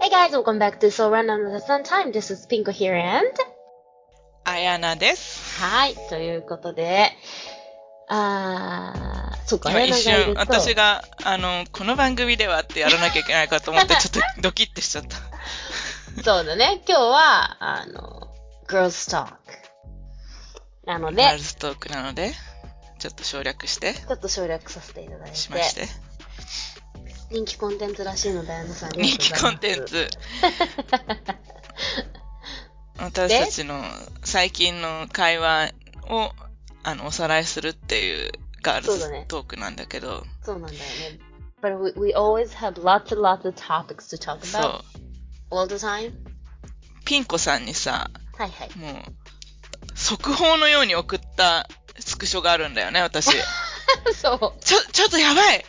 Hey guys, welcome back to So Run Another Fun Time. This is Pinko here and... あやなです。はい、ということで、あー、そうか、今一瞬、綾菜がいると私が、あの、この番組ではってやらなきゃいけないかと思って、ちょっとドキッてしちゃった。そうだね、今日は、あの、Girls Talk。なのでガー、ルズトークなので、ちょっと省略して、ちょっと省略させていただいて、しまして。人気コンテンツらしいので、あのさん、ありがと人うございます気コンテン。ツ。私たちの最近の会話を、あの、おさらいするっていうガールズそうだねトークなんだけど、そうなんだよね。But we, we always have lots and lots of topics to talk そ about う。all the time? ピンコさんにさ、はいはい。もう、速報のように送ったスクショがあるんだよね、私。そう。ちょ、ちょっとやばい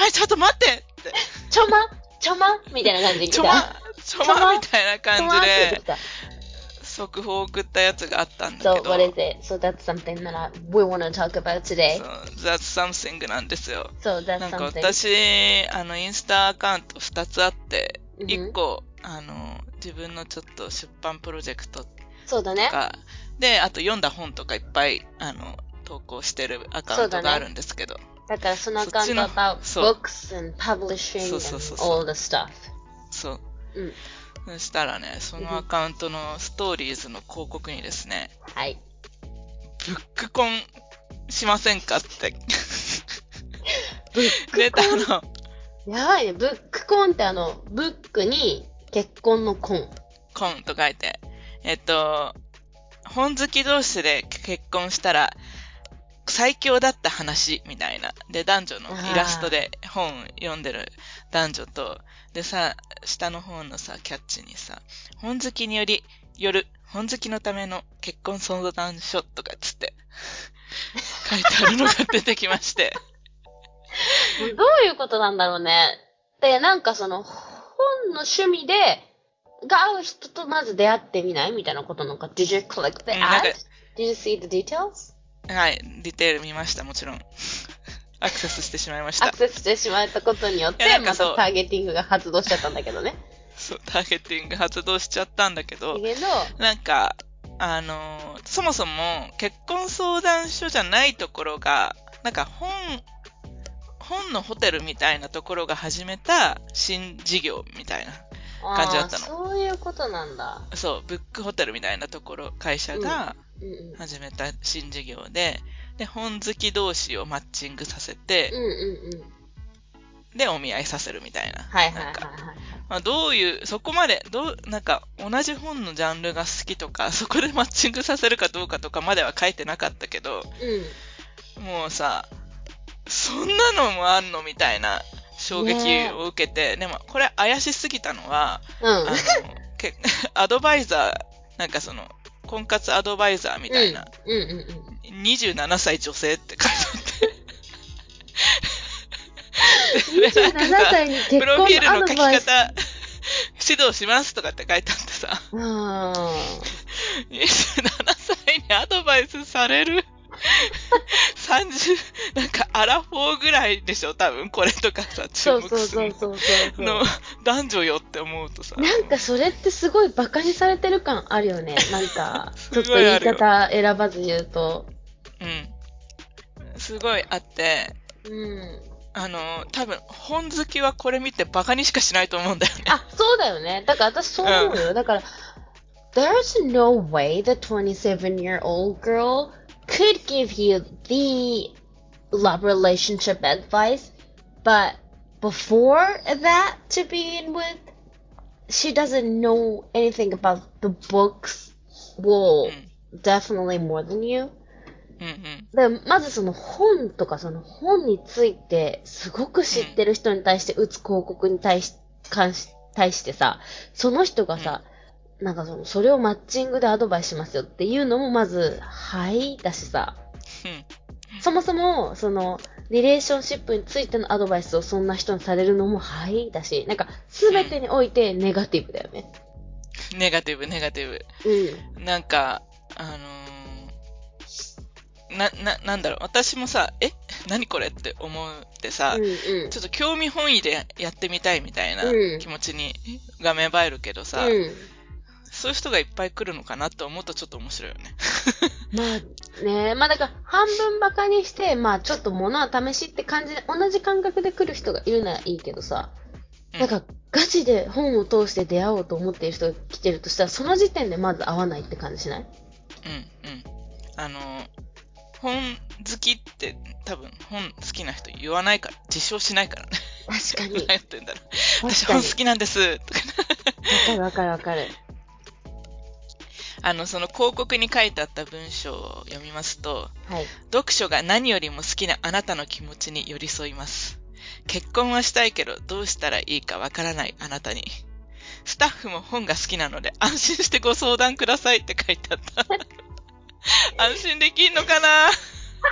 ばい、ちょっと待ってって。ちょまちょまみたいな感じで来た。ちょま、ちょままみたいな感じで。速報を送ったやつがあったんだ So けど。what is it? So that's something that I, we want to talk about today. そう That's something なんですよ。So that's なんか something. 私、あの、インスタアカウント2つあって、うん1個、あの、自分のちょっと出版プロジェクトそうだね。とか、で、あと読んだ本とかいっぱい、あの、投稿してるアカウントがあるんですけど、だからそのアカウントそっちの about そう books and publishing そう and そうそうそう all the stuff. そう。うん。そしたらね、そのアカウントのストーリーズの広告にですね、はい。ブックコンしませんかってブックコン？の。やばいね。ブックコンってあの、ブックに結婚のコン。コンと書いて。えっと、本好き同士で結婚したら、最強だった話みたいな。で、男女のイラストで本読んでる男女と、でさ、下の方のさ、キャッチにさ、本好きにより、よる、本好きのための結婚相談所とかっつって、書いてあるのが出てきまして。どういうことなんだろうね。で、なんかその、本の趣味で、が合う人とまず出会ってみない？みたいなことなのか？Did you click the うんなんか ad? Did you see the details? はい、ディテール見ました、もちろん。アクセスしてしまいましたアク。セスしてしまったことによって、またターゲティングが発動しちゃったんだけどね。そう、ターゲティング発動しちゃったんだけどだ、けど、なんか、あのーそもそも結婚相談所じゃないところが、なんか本、本のホテルみたいなところが始めた新事業みたいな。感じだったのそういうことなんだ。そう、ブックホテルみたいなところ、会社がうんうん。始めた新事業で、で、本好き同士をマッチングさせて。で、お見合いさせるみたいな。はいはいはいなんかはい。まあ、どういう、そこまで、どう、なんか、同じ本のジャンルが好きとか、そこでマッチングさせるかどうかとかまでは書いてなかったけど、うん。もうさ、そんなのもあんのみたいな衝撃を受けて、でも、これ怪しすぎたのは、うん。あの、け アドバイザー、なんかその、婚活アドバイザーみたいな、うんうんうん。27歳女性って書いてあって。27歳に結 プロフィールの書き。方、指導しますとかって書いてあってさ、うん。27歳にアドバイスされる？?30、なんかアラフォーぐらいでしょ？多分これとかさ、注そう目そうそうするそうそう。の男女よって思うとさ。なんかそれってすごいバカにされてる感あるよね。なんか、すちょっと言い方選ばず言うと。うん。すごいあって、うん。あの、多分本好きはこれ見てバカにしかしないと思うんだよね。あ、そうだよね。だから私そう思うよ。だから、there's no way the 27-year-old girl could give you the love relationship advice, but before that to begin with, she doesn't know anything about the books. う Well, ん。definitely more than you. うんうん。だからまずその本とかその本についてすごく知ってる人に対して打つ広告に対し、関し、対してさ、その人がさ、なんかその、それをマッチングでアドバイスしますよっていうのもまず、はいだしさ、うん。そもそも、その、リレーションシップについてのアドバイスをそんな人にされるのもはいだし、なんか、すべてにおいてネガティブだよね。ネガティブ、ネガティブ。うん。なんか、あのーな、な、なんだろう、私もさ、え？何これって思ってさ、うんうんちょっと興味本位でやってみたいみたいなうん気持ちにが芽生えるけどさ、うん。そういう人がいっぱい来るのかなって思うとちょっと面白いよね。まあね、まあだから半分バカにして、まあちょっと物は試しって感じで、同じ感覚で来る人がいるならいいけどさ、うんなんかガチで本を通して出会おうと思っている人が来てるとしたら、その時点でまず会わないって感じしない？うん、うん。あの、本好きって多分本好きな人言わないから、自称しないからね。確かに。何やってんだろう。私。本好きなんですとか。わかるわかるわかる。あの、その広告に書いてあった文章を読みますと、はい。読書が何よりも好きなあなたの気持ちに寄り添います。結婚はしたいけどどうしたらいいかわからないあなたに。スタッフも本が好きなので安心してご相談くださいって書いてあった。安心できんのかな？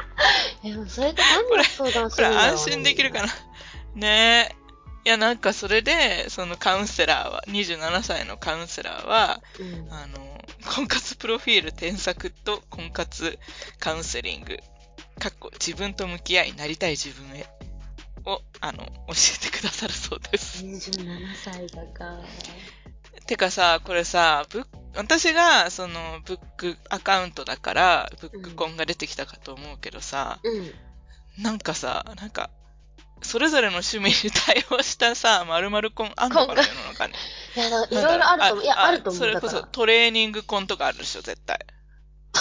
え、でもそれって何を相談すこれるんだろう、ね、安心できるかな？ねえ。いや、なんかそれで、そのカウンセラーは、27歳のカウンセラーは、うん。あの、婚活プロフィール添削と婚活カウンセリング、かっこ自分と向き合いなりたい自分へを、あの、教えてくださるそうです。27歳だか。てかさ、これさ、ブッ私が、その、ブックアカウントだから、ブックコンが出てきたかと思うけどさ、うん。なんかさ、なんか、それぞれの趣味に対応したさ、〇〇コンあんのかなコン世の中に。いや、いろいろあると思う。いや、あると思う。それこそトレーニングコンとかあるでしょ、絶対。こ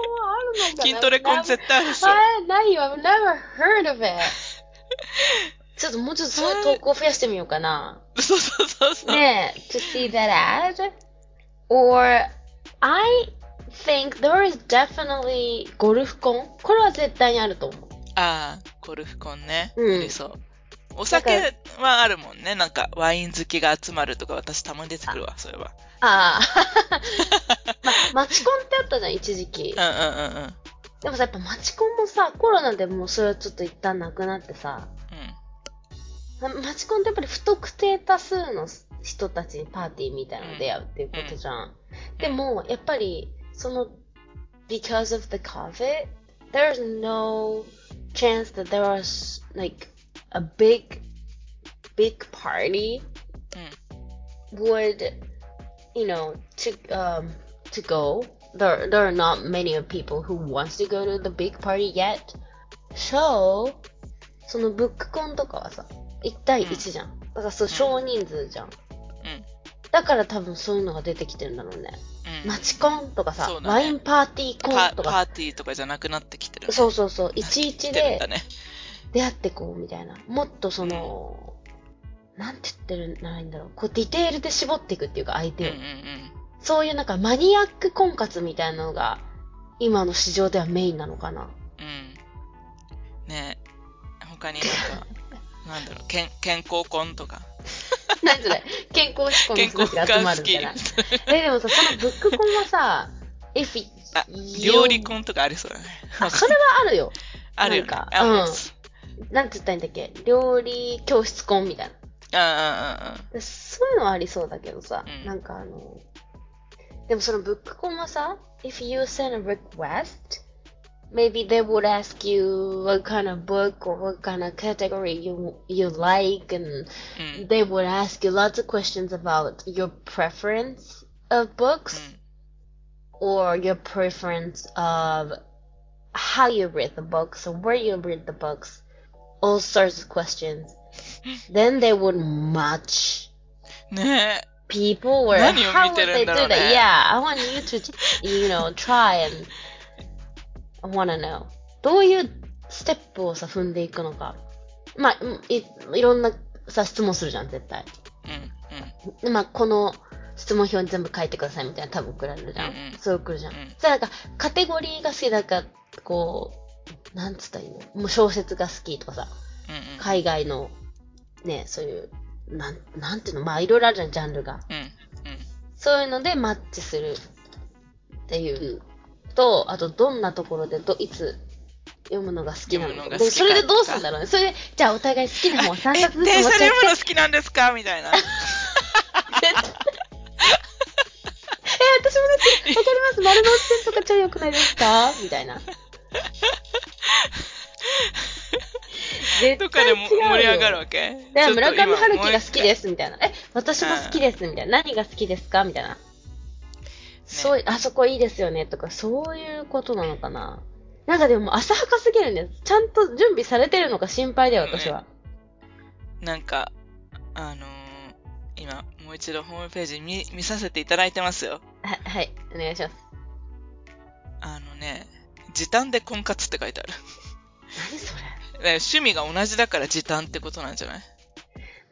うあるのかな？筋トレコン絶対あるでしょ。あれ、ないよ。I've never heard of it. ちょっともうちょっとそういう投稿増やしてみようかな。そうそうそうそう。ねえ、to see that ad? Or, I think there is definitely ゴルフコン？これは絶対にあると思う。ああ、ゴルフコンね。うんありそう。お酒はあるもんね。なんか、ワイン好きが集まるとか、私たまに出てくるわ、そういえば。ああ。ま、マチコンってあったじゃん、一時期うん。うんうんうん。でもさ、やっぱマチコンもさ、コロナでもうそれはちょっと一旦なくなってさ、マチコンってやっぱり不特定多数の人たちにパーティーみたいなの出会うっていうことじゃん。でも、やっぱり、その、because of the COVID, there's no chance that there was like a big, big party would, you know, to, um, to go. There, there are not many of people who wants to go to the big party yet. So, そのブックコンとかはさ、1対1じゃん。だからそう、少人数じゃん。うん。だから多分そういうのが出てきてるんだろうね。 うん。マチコンとかさ、ねワインパーティーコパンとか、パーティーとかじゃなくなってきてる、そうそうそう、いちいちで。出会ってこうみたいな。もっとその、なんて言ってるならいいんだろう。こうディテールで絞っていくっていうか相手を。うんうんうん。そういうなんかマニアック婚活みたいなのが、今の市場ではメインなのかな。うん。ねえ。他になんか、なんだろう、健健康婚とか。何それ？健康志向の人たちが集ま。るみたいな。え、でもさ、そのブックコンはさ、if it, あ、料理婚とかありそうだね。あ、それはあるよ。あるよね。なんかううんなんて言ったらいいんだっけ？料理教室コンみたいな。あでそういうのはありそうだけどさ、うんなんかあの、でもそのブックコンはさ、if you send a request, maybe they would ask you what kind of book or what kind of category you you like and mm. they would ask you lots of questions about your preference of books mm. or your preference of how you read the books or where you read the books all sorts of questions then they would match people where how would they do that yeah i want you to you know try and I wanna know. どういうステップをさ、踏んでいくのか。まあ、うんいいろんなさ、質問するじゃん、絶対。うんうん。でまあ、この質問票に全部書いてくださいみたいな多分送られるじゃん。うんうんそう来るじゃん。うんじゃあなんか、カテゴリーが好きだから、こう、なんつったらいいの？もう小説が好きとかさ、うんうん。海外の、ね、そういう、なん、なんていうの？まあ、いろいろあるじゃん、ジャンルが。うんうん。そういうのでマッチするっていうと、あと、どんなところでど、いつ読むのが好きなのか。で、それでどうするんだろうね。それで、じゃあお互い好きな本3え、冊ずつ持ち合って読むの好きなんですか？みたいな。え、私もだって、わかります。丸の内線とか超良くないですか？みたいな。絶とかでも盛り上がるわけ？で村上春樹が好きす。ですみたいな。え、私も好きですみたいな。何が好きですか？みたいな。そう、あそこいいですよねとか、そういうことなのかな。なんかでも浅はかすぎるんです。ちゃんと準備されてるのか心配だよ、私は。なんか、あのー今、もう一度ホームページ見見させていただいてますよ。は、はい、お願いします。あのね、時短で婚活って書いてある。何それ ね趣味が同じだから時短ってことなんじゃない？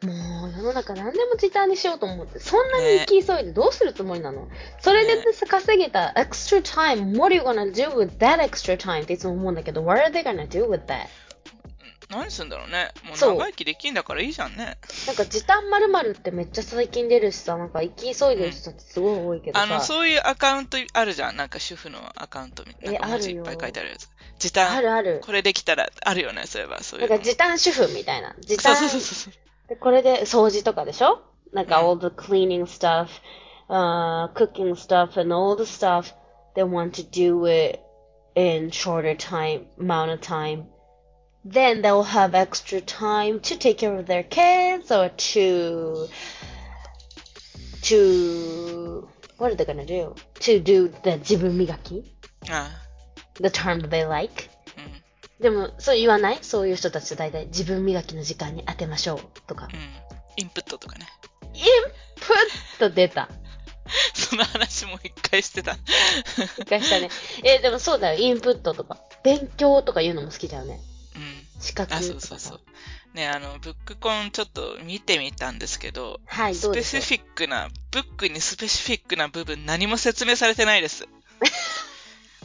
もう世の中何でも時短にしようと思って、そんなに行き急いでどうするつもりなの、それでさ稼げた extra time, what are you gonna do with that extra time? っていつも思うんだけど、what are they gonna do with that? 何すんだろうね。もう長生きできんだからいいじゃんね。なんか時短〇〇ってめっちゃ最近出るしさ、なんか行き急いでる人ってすごい多いけどさ。あの、そういうアカウントあるじゃん。なんか主婦のアカウントみたいな。文字いっぱい書いてあるやつ。時あ短、るある。これできたらあるよね、そういえば。そういなうんの。か時短主婦みたいな。時そう短そうそうそう。で、これで掃除とかでしょなんかうん all the cleaning stuff, uh, cooking stuff and all the stuff they want to do it in shorter time, amount of time. Then they'll have extra time to take care of their kids or to, to, what are they gonna do? To do the 自分磨きあ The term that they like. でも、そう言わない？そういう人たち大体自分磨きの時間に当てましょうとか。うん。インプットとかね。インプット出た。その話も一回してた。一回したね。え、でもそうだよ。インプットとか。勉強とか言うのも好きだよね。うん。資格とあ、かさ。そうそうそう。ね、あの、ブックコンちょっと見てみたんですけど、はい、どスペシフィックな、ブックにスペシフィックな部分何も説明されてないです。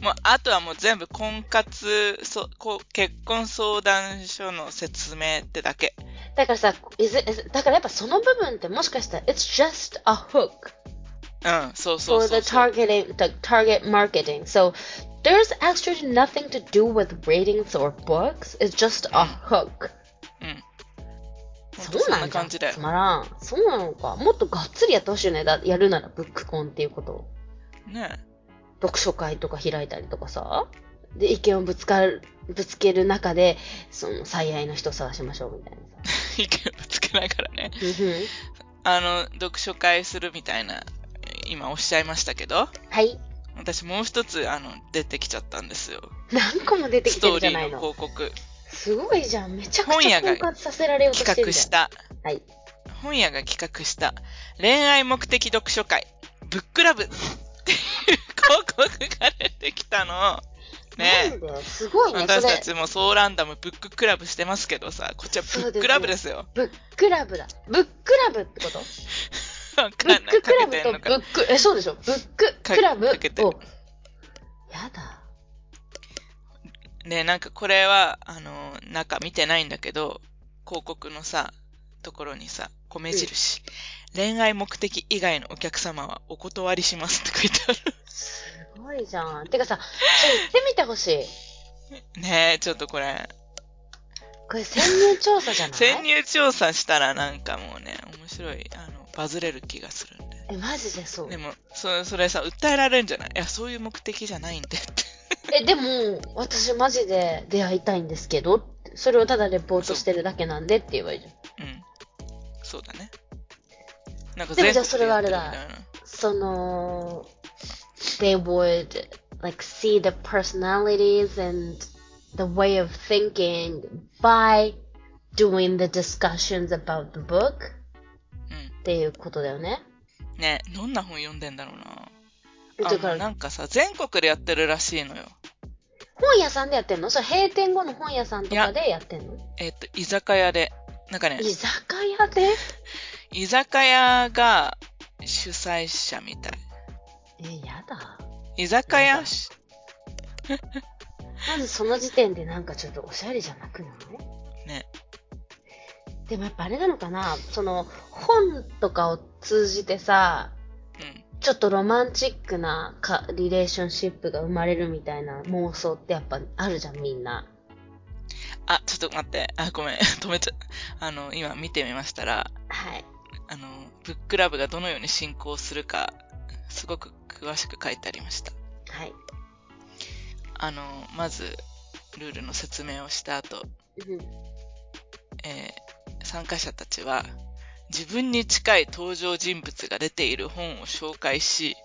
もう、あとはもう全部婚活、そこ結婚相談所の説明ってだけ。だからさ、is it- is it- だからやっぱその部分ってもしかしたら、it's just a hook うん、そうそうそう the そう。targeting, the target marketing. So, there's actually nothing to do with ratings or books. It's just a hook. うん。そうなん。感じでつ。まらん。そうなのか。もっとがっつりやってほしいよね。だやるならブックコンっていうことを。ね読書会とか開いたりとかさ。で、意見をぶつかる、ぶつける中で、その最愛の人を探しましょうみたいなさ。意見ぶつけながらね。あの、読書会するみたいな、今おっしゃいましたけど、はい。私もう一つ、あの、出てきちゃったんですよ。何個も出てきてストーリーのるじゃないの。広告。すごいじゃん。めちゃくちゃ本屋が婚活させられようとしてるじゃん。企画した、はい。本屋が企画した恋愛目的読書会、ブックラブっていう広告が出てきたの。ねすごいね。私たちもソーランダムブッククラブしてますけどさ、こっちはブックラブですよ。ブックラブだ。ブックラブってこと？わブ。ッククラブとブック、え、そうでしょ？ブッククラブ？を。やだ。ねなんかこれは、あの、中見てないんだけど、広告のさ、ところにさ、米印、恋愛目的以外のお客様はお断りしますって書いてある。すごいじゃん。てかさ、それ言ってみてほしい。ねえ、ちょっとこれ、これ潜入調査じゃない？潜入調査したらなんかもうね、面白い、あの、バズれる気がするんで。え、マジでそう？で。も、そそれさ、訴えられるんじゃない？いや、そういう目的じゃないんでって。え、でも、私マジで出会いたいんですけど、それをただレポートしてるだけなんでって言えばいいじゃん。うん。そうだね。なんかでもじゃあそれはあれだその、they would like see the personalities and the way of thinking by doing the discussions about the book っていうことだよね。うん。ねどんな本読んでんだろうな。だからなんかさ、全国でやってるらしいのよ。本屋さんでやってんの？それ閉店後の本屋さんとかでやってんの？えっ、と、居酒屋で。なんかね、居酒屋で？居酒屋が主催者みたい。え、やだ。居酒屋？し、まずその時点でなんかちょっとおしゃれじゃなくない？ね。でもやっぱあれなのかな？その本とかを通じてさ、うん。ちょっとロマンチックなかリレーションシップが生まれるみたいな妄想ってやっぱあるじゃん、みんな。あ、ちょっと待って。あ、ごめん。止めちゃ、あの、今見てみましたら、はい。ックラブがどのように進行するか、すごく詳しく書いてありました。はい。あの、まず、ルールの説明をした後、うんえー参加者たちは、自分に近い登場人物が出ている本を紹介し、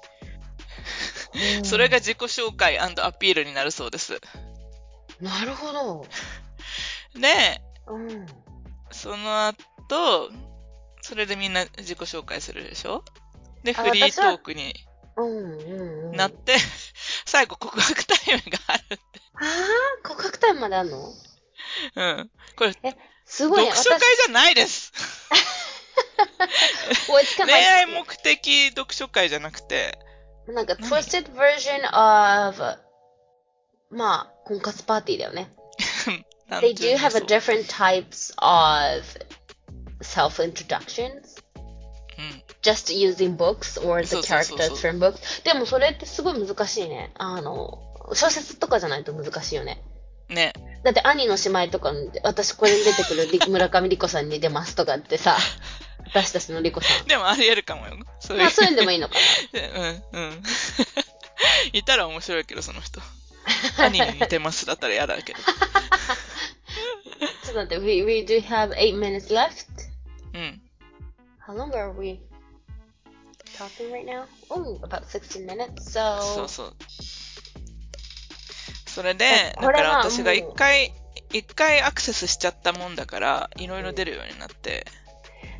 それが自己紹介アピールになるそうです。なるほど。で、うん。その後、それでみんな自己紹介するでしょ？で、あフリートークにうんうんうん。なって、最後告白タイムがあるって。ああ、告白タイムまであんの？うん。これ、すごいね。読書会じゃないです。恋愛目的読書会じゃなくて、なんか、何？twisted version of, まあ、婚活パーティーだよね。なん They do の have a different types of self-introductions. うん。just using books or the characters from books. でもそれってすごい難しいね。あの、小説とかじゃないと難しいよね。ね。だって兄の姉妹とかに、私これに出てくるり 村上莉子さんに出ますとかってさ、私たちの莉子さん。でもあり得るかもよ。そういう。まあそういうのでもいいのか うん、うん。いたら面白いけど、その人。兄に似てますだったら嫌だけど。な。ちょっと待って、we, we do have 8 minutes left. うん。How long are we talking right now? Oh, about 16 minutes. So, そうそう。それで、だから私が一回、一回アクセスしちゃったもんだから、いろいろ出るようになって、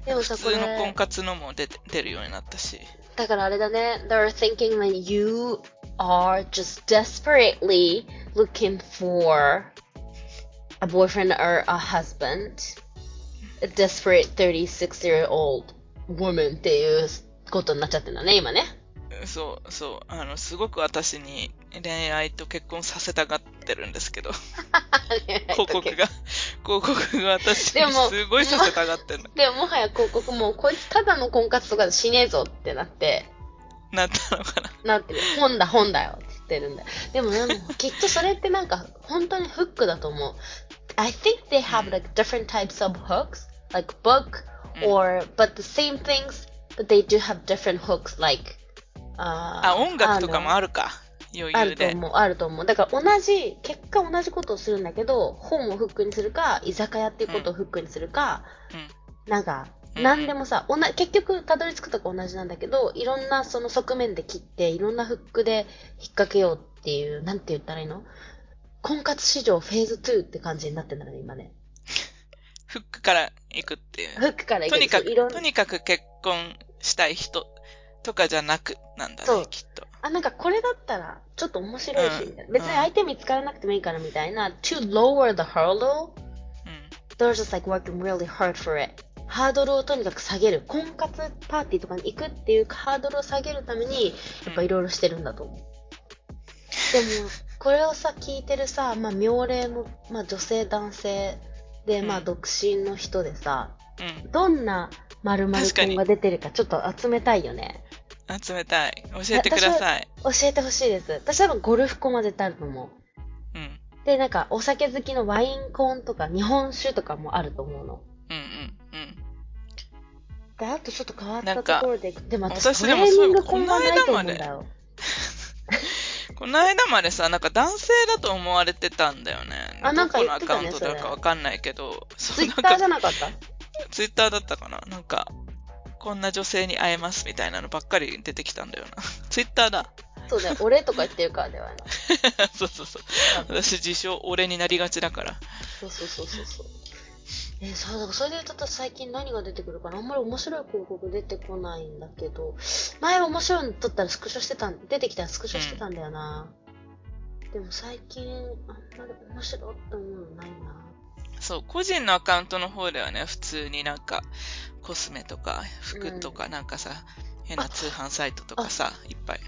でもさ、こ普通の婚れ、活のも出て出るようになったし。だからあれだね、they're thinking that you are just desperately looking for a boyfriend or a husband, a desperate 36 year old woman っていうことになっちゃってるんだね、今ね。そう、そう。あの、すごく私に恋愛と結婚させたがってるんですけど、広告が、広告が私にでもすごいさせたがってるの。でももはや広告も、こいつただの婚活とかでしねえぞってなって、なったのかな。なってる。本だ、本だよって言ってるんだよ。でもでも、きっとそれってなんか、本当にフックだと思う。I think they have like different types of hooks, like book, うん or, but the same things, but they do have different hooks, like, ああ、音楽とかもああるか。余裕で。ると思う、あると思う。だから同じ、結果同じことをするんだけど、本をフックにするか、居酒屋っていうことをフックにするか、なんか、うんなんでもさ、おな結局たどり着くとこ同じなんだけど、いろんなその側面で切って、いろんなフックで引っ掛けようっていう、なんて言ったらいいの？婚活市場フェーズ2って感じになってんだね、今ね。フックから行くっていう。フックからいとにかく、とにかく結婚したい人とかじゃなくなんだね、きっと。あ、なんかこれだったら、ちょっと面白いし、うん別に相手見つからなくてもいいからみたいな、to lower the hurdle, うん。they're just like working really hard for it. ハードルをとにかく下げる。婚活パーティーとかに行くっていうハードルを下げるために、やっぱいろいろしてるんだと思う。でも、これをさ、聞いてるさ、まあ、妙齢の、まあ、女性、男性で、まあ、うん独身の人でさ、うん。どんな〇〇確かに婚が出てるかちょっと集めたいよね。集めたい。教えてください。教えてほしいです。私多分ゴルフ婚は絶対あると思う。うん。で、なんか、お酒好きのワイン婚とか、日本酒とかもあると思うの。うんうんうん。で、あとちょっと変わったところで、でも私私トレーニングでもそう婚はないと思うんだよ。この間までさ、なんか男性だと思われてたんだよね。あなんかどこのアカウントだかわかんないけど、ツイッターじゃなんかなかった？ツイッターだったかな？なんか、こんな女性に会えますみたいなのばっかり出てきたんだよな。ツイッターだ。そうだよ、俺とか言ってるからではない。そうそうそう。私自称俺になりがちだから。そうそうそうそうそう。えーそうだからそれで言うと最近何が出てくるかなあんまり面白い広告出てこないんだけど、前面白いの撮ったらスクショしてたん、出てきたらスクショしてたんだよな。でも最近、あんまり面白いって思うのないな。そう、個人のアカウントの方ではね、普通になんか、コスメとか、服とか、なんかさ、変な通販サイトとかさ、いっぱい。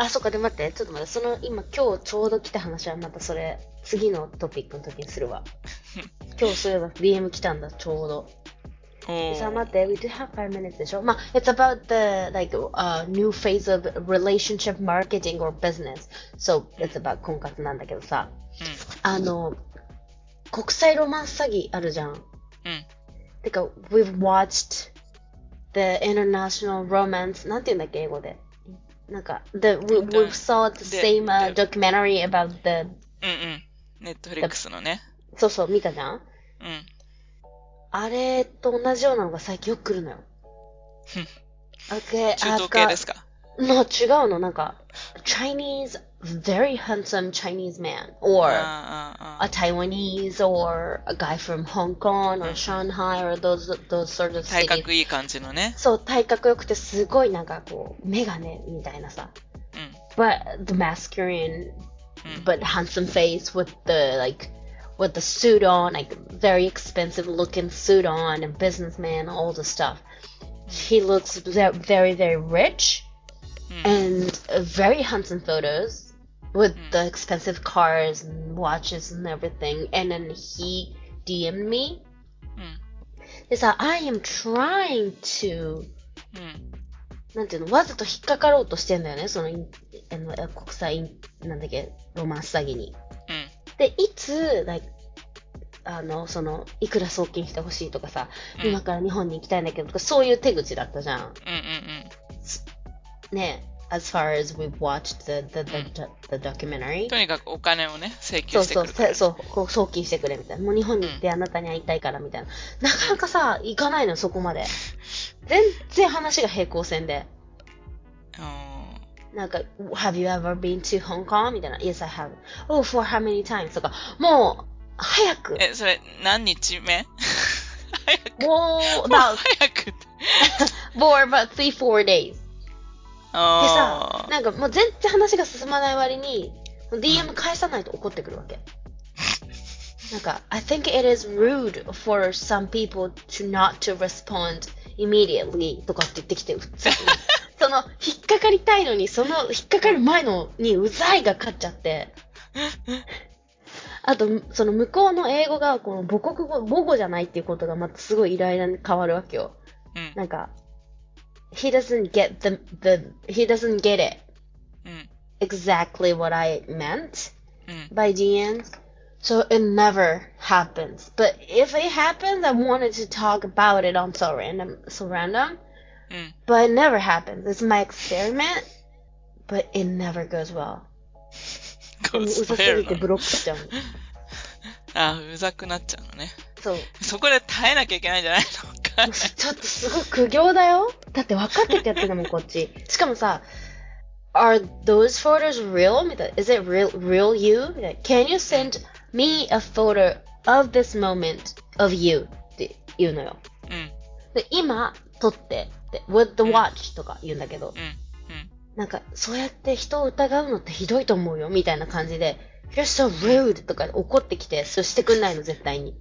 あ、そっか、で待って、ちょっと待って、その今今日ちょうど来た話はまたそれ、次のトピックの時にするわ。今日そういえば DM 来たんだ、ちょうど。おさあー待って、we do have five minutes でしょまあ、it's about the, like, uh, new phase of relationship marketing or business. So, it's about 婚活なんだけどさ、あの、国際ロマンス詐欺あるじゃん。うん。うん。てか、we've watched the international romance, なんて言うんだっけ、英語で。なんか、the, we, we saw the で same uh, で documentary about the, うんうん。ネットフリックスのね。そうそう、見た？じゃんうん。あれと同じようなのが最近よく来るのよ。okay, 中 I've 東系ですか？No, 違うの？なんか、Chinese, very handsome Chinese man. Or ああああ a Taiwanese or a guy from Hong Kong or Shanghai or those, those sort of 体 cities. 格いい感じのね。そう、体格良くてすごいなんかこう、メガネみたいなさ。うん。 But the masculine うん but handsome face with the like with the suit on, like very expensive looking suit on, and businessman, all the stuff. He looks ve- very very rich うん。and uh, very handsome photos with the expensive cars and watches and everything. And then he DM'd me. うん。でさ、I am trying to うん。なんていうの、わざと引っかかろうとしてんだよね、そのあの、え国際なんだっけ、ロマンス詐欺に。うん。で、いつ、like あの、その、いくら送金してほしいとかさ、うん今から日本に行きたいんだけどとか、そういう手口だったじゃん。うんうんねえ、とにかくお金をね請求してくれ、そうそう,そう送金してくれみたいな。もう日本に行ってあなたに会いたいからみたいな、なかなかさ行かないのそこまで。全然話が平行線で。なんか「Have you ever been to Hong Kong?」みたいな「Yes I have」「Oh for how many times?」とか。もう早く。えそれ何日目？早くもう, も早く。For but 3-4 days でさ、なんかもう全然話が進まない割に、DM 返さないと怒ってくるわけ。なんか、I think it is rude for some people to not to respond immediately とかって言ってきて。その、引っかかりたいのに、その、引っかかる前のに、うざいが勝っちゃって。あと、その向こうの英語が、この母国語、母語じゃないっていうことがまたすごいイライラに変わるわけよ。うん。なんか、he doesn't get the, the, he doesn't get it うん。 exactly what I meant うん。 by DMs. So it never happens. But if it happens, I wanted to talk about it on so random, so random. うん。 But it never happens. It's my experiment, but it never goes well. でもうざすぎてブロックしちゃうの。あ、うざくなっちゃうのね。そう。そこで耐えなきゃいけないんじゃないのわかんない。 ちょっとすごい苦行だよ。だって分かっててやってんだもん、こっち。しかもさ、Are those photos real? みたいな。Is it real, real you? みたいな。Can you send me a photo of this moment of you? って言うのよ。うん。で、今、撮って、で with the watch とか言うんだけど、うん。うん。なんか、そうやって人を疑うのってひどいと思うよ、みたいな感じで、You're so rude! とか怒ってきて、そうしてくんないの、絶対に。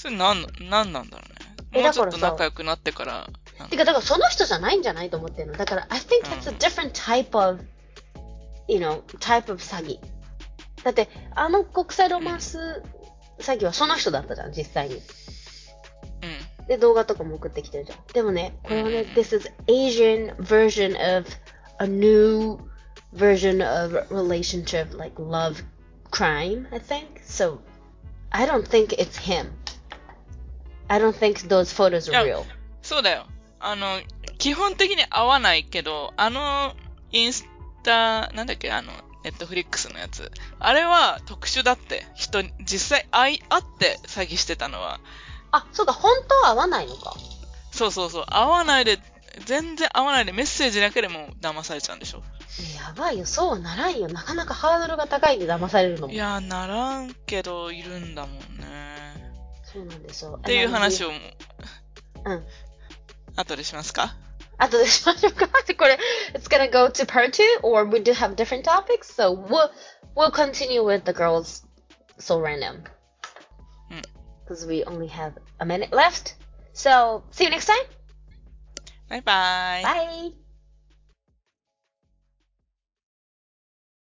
それなん、なんなんだろうね。えもうちょっと仲良くなってから、てか、だからその人じゃないんじゃないと思ってるの。だから、I think it's a different type of, you know, type of 詐欺。だって、あの国際ロマンス詐欺はその人だったじゃん、実際に。うん。で、動画とかも送ってきてるじゃん。でもね、これはね、this is Asian version of a new version of relationship, like love crime, I think. So, I don't think it's him. I don't think those photos are real. そうだよ。あの、基本的に合わないけど、あの、インスタ、なんだっけ、あの、ネットフリックスのやつ。あれは特殊だって。人に、実際会い、会って詐欺してたのは。あ、そうか、本当は合わないのか。そうそうそう。会わないで、全然会わないでメッセージだけでもう騙されちゃうんでしょ。やばいよ、そうはならんよ。なかなかハードルが高いんで騙されるのもい。や、ならんけど、いるんだもんね。そうなんですよ。っていう話を。を、うん。後でしますか後でしましょうか。これ、it's gonna go to part two, or we do have different topics, so we'll, we'll continue with the girls so random. うん。 Because we only have a minute left. So, see you next time. バイバイ。 Bye.